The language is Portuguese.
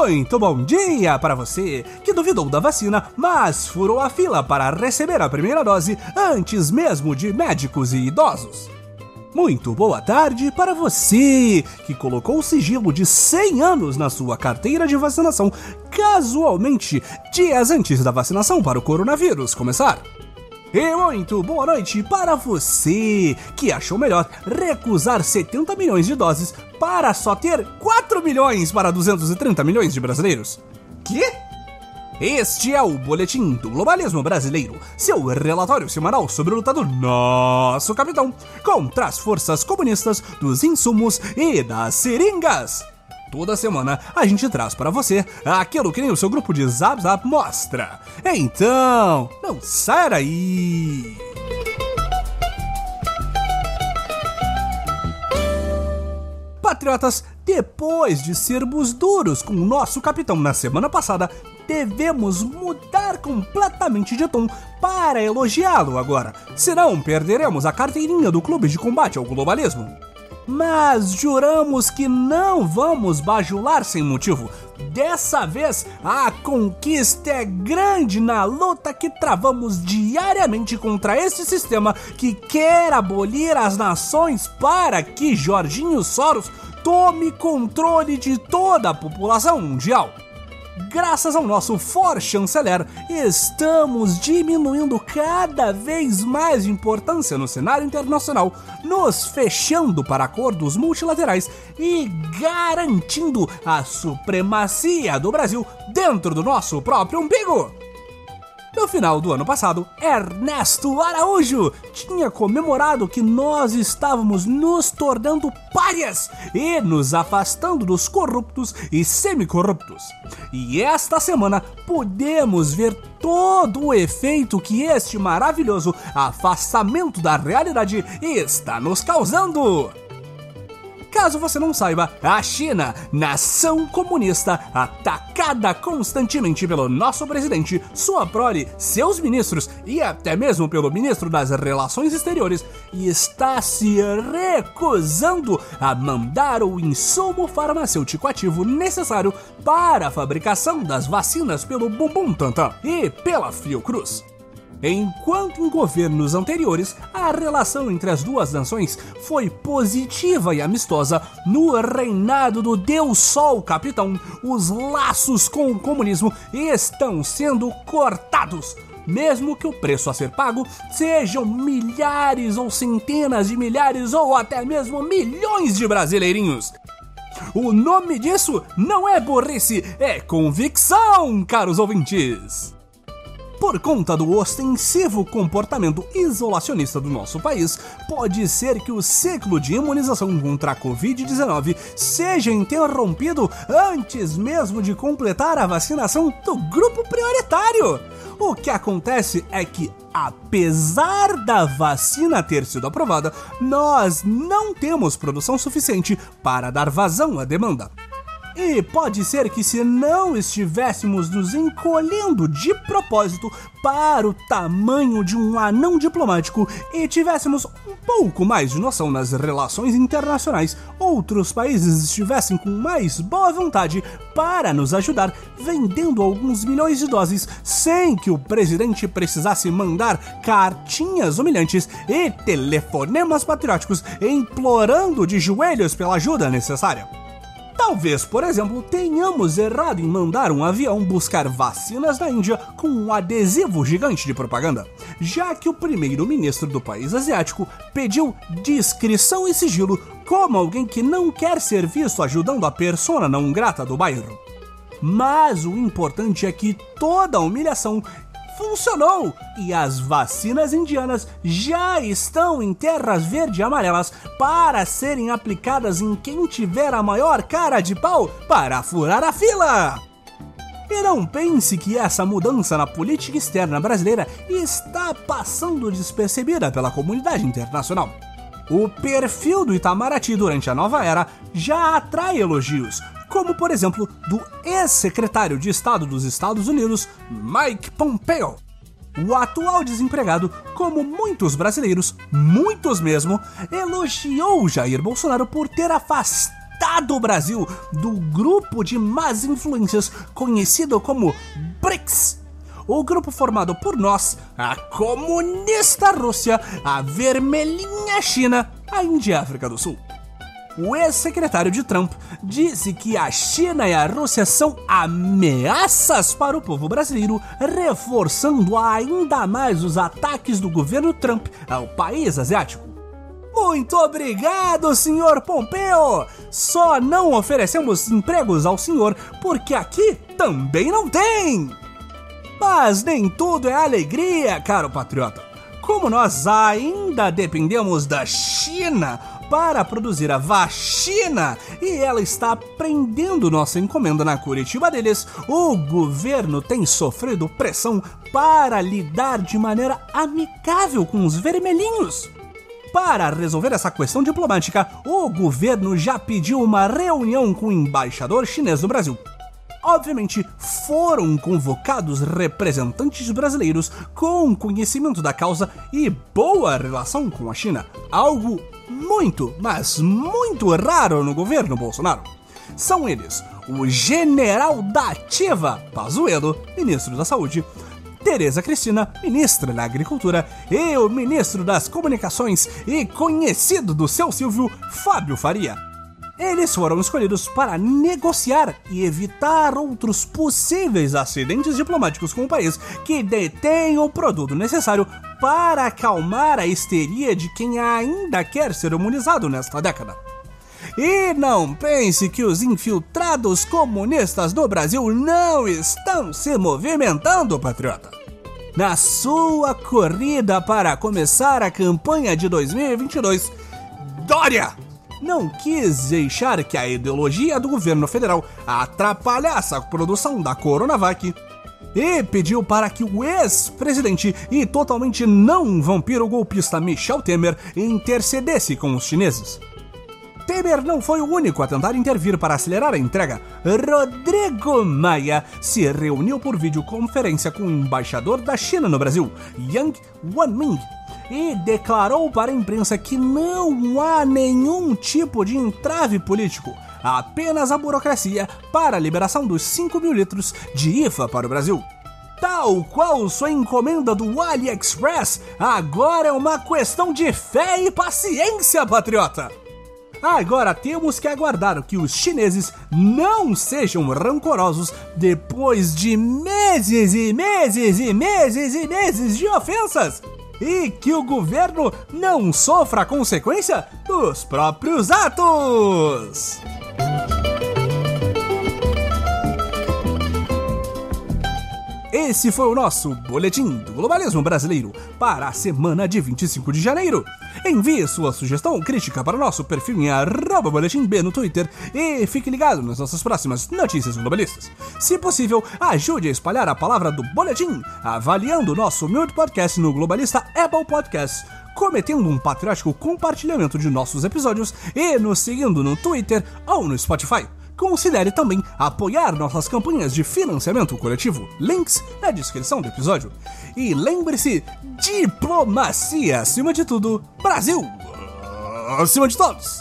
Muito bom dia para você que duvidou da vacina, mas furou a fila para receber a primeira dose antes mesmo de médicos e idosos. Muito boa tarde para você que colocou o sigilo de 100 anos na sua carteira de vacinação casualmente dias antes da vacinação para o coronavírus começar. E muito boa noite para você que achou melhor recusar 70 milhões de doses para só ter 4 milhões para 230 milhões de brasileiros. Que? Este é o Boletim do Globalismo Brasileiro, seu relatório semanal sobre a luta do nosso capitão contra as forças comunistas dos insumos e das seringas. Toda semana a gente traz para você aquilo que nem o seu grupo de Zap Zap mostra. Então, não sai daí! Patriotas, depois de sermos duros com o nosso capitão na semana passada, devemos mudar completamente de tom para elogiá-lo agora, senão perderemos a carteirinha do Clube de Combate ao Globalismo mas juramos que não vamos bajular sem motivo. Dessa vez, a conquista é grande na luta que travamos diariamente contra este sistema que quer abolir as nações para que Jorginho Soros tome controle de toda a população mundial graças ao nosso for chanceler, estamos diminuindo cada vez mais importância no cenário internacional, nos fechando para acordos multilaterais e garantindo a supremacia do Brasil dentro do nosso próprio umbigo. No final do ano passado, Ernesto Araújo tinha comemorado que nós estávamos nos tornando párias e nos afastando dos corruptos e semicorruptos. E esta semana podemos ver todo o efeito que este maravilhoso afastamento da realidade está nos causando. Caso você não saiba, a China, nação comunista, atacada constantemente pelo nosso presidente, sua prole, seus ministros e até mesmo pelo ministro das Relações Exteriores, está se recusando a mandar o insumo farmacêutico ativo necessário para a fabricação das vacinas pelo Bumbum Tantan e pela Fiocruz. Enquanto em governos anteriores a relação entre as duas nações foi positiva e amistosa, no reinado do Deus Sol Capitão, os laços com o comunismo estão sendo cortados. Mesmo que o preço a ser pago sejam milhares ou centenas de milhares ou até mesmo milhões de brasileirinhos. O nome disso não é burrice, é convicção, caros ouvintes! Por conta do ostensivo comportamento isolacionista do nosso país, pode ser que o ciclo de imunização contra a Covid-19 seja interrompido antes mesmo de completar a vacinação do grupo prioritário. O que acontece é que, apesar da vacina ter sido aprovada, nós não temos produção suficiente para dar vazão à demanda. E pode ser que se não estivéssemos nos encolhendo de propósito para o tamanho de um anão diplomático e tivéssemos um pouco mais de noção nas relações internacionais, outros países estivessem com mais boa vontade para nos ajudar, vendendo alguns milhões de doses sem que o presidente precisasse mandar cartinhas humilhantes e telefonemas patrióticos implorando de joelhos pela ajuda necessária. Talvez, por exemplo, tenhamos errado em mandar um avião buscar vacinas na Índia com um adesivo gigante de propaganda, já que o primeiro-ministro do país asiático pediu discrição e sigilo como alguém que não quer ser visto ajudando a persona não grata do bairro. Mas o importante é que toda a humilhação funcionou e as vacinas indianas já estão em terras verde e amarelas para serem aplicadas em quem tiver a maior cara de pau para furar a fila. E não pense que essa mudança na política externa brasileira está passando despercebida pela comunidade internacional. O perfil do Itamaraty durante a nova era já atrai elogios, como por exemplo do ex-secretário de Estado dos Estados Unidos, Mike Pompeo. O atual desempregado, como muitos brasileiros, muitos mesmo, elogiou Jair Bolsonaro por ter afastado Estado Brasil do grupo de más influências conhecido como BRICS. O grupo formado por nós, a comunista Rússia, a vermelhinha China, a Índia e a África do Sul. O ex-secretário de Trump disse que a China e a Rússia são ameaças para o povo brasileiro, reforçando ainda mais os ataques do governo Trump ao país asiático. Muito obrigado, senhor Pompeu! Só não oferecemos empregos ao senhor porque aqui também não tem! Mas nem tudo é alegria, caro patriota. Como nós ainda dependemos da China para produzir a vacina e ela está prendendo nossa encomenda na Curitiba deles, o governo tem sofrido pressão para lidar de maneira amicável com os vermelhinhos. Para resolver essa questão diplomática, o governo já pediu uma reunião com o embaixador chinês no Brasil. Obviamente, foram convocados representantes brasileiros com conhecimento da causa e boa relação com a China, algo muito, mas muito raro no governo Bolsonaro. São eles o general da ativa, Pazuello, ministro da Saúde, Tereza Cristina, ministra da Agricultura, e o ministro das Comunicações e conhecido do seu Silvio, Fábio Faria. Eles foram escolhidos para negociar e evitar outros possíveis acidentes diplomáticos com o país que detém o produto necessário para acalmar a histeria de quem ainda quer ser imunizado nesta década. E não pense que os infiltrados comunistas do Brasil não estão se movimentando, patriota. Na sua corrida para começar a campanha de 2022, Dória não quis deixar que a ideologia do governo federal atrapalhasse a produção da Coronavac e pediu para que o ex-presidente e totalmente não vampiro golpista Michel Temer intercedesse com os chineses. Temer não foi o único a tentar intervir para acelerar a entrega. Rodrigo Maia se reuniu por videoconferência com o embaixador da China no Brasil, Yang Wanming, e declarou para a imprensa que não há nenhum tipo de entrave político, apenas a burocracia para a liberação dos 5 mil litros de IFA para o Brasil. Tal qual sua encomenda do AliExpress, agora é uma questão de fé e paciência, patriota! Agora temos que aguardar que os chineses não sejam rancorosos depois de meses e meses e meses e meses de ofensas e que o governo não sofra a consequência dos próprios atos. Esse foi o nosso Boletim do Globalismo Brasileiro para a semana de 25 de janeiro. Envie sua sugestão ou crítica para o nosso perfil em arroba boletim B no Twitter e fique ligado nas nossas próximas notícias globalistas. Se possível, ajude a espalhar a palavra do Boletim, avaliando o nosso humilde podcast no Globalista Apple Podcasts cometendo um patriótico compartilhamento de nossos episódios e nos seguindo no Twitter ou no Spotify. Considere também apoiar nossas campanhas de financiamento coletivo. Links na descrição do episódio. E lembre-se: diplomacia acima de tudo, Brasil acima de todos!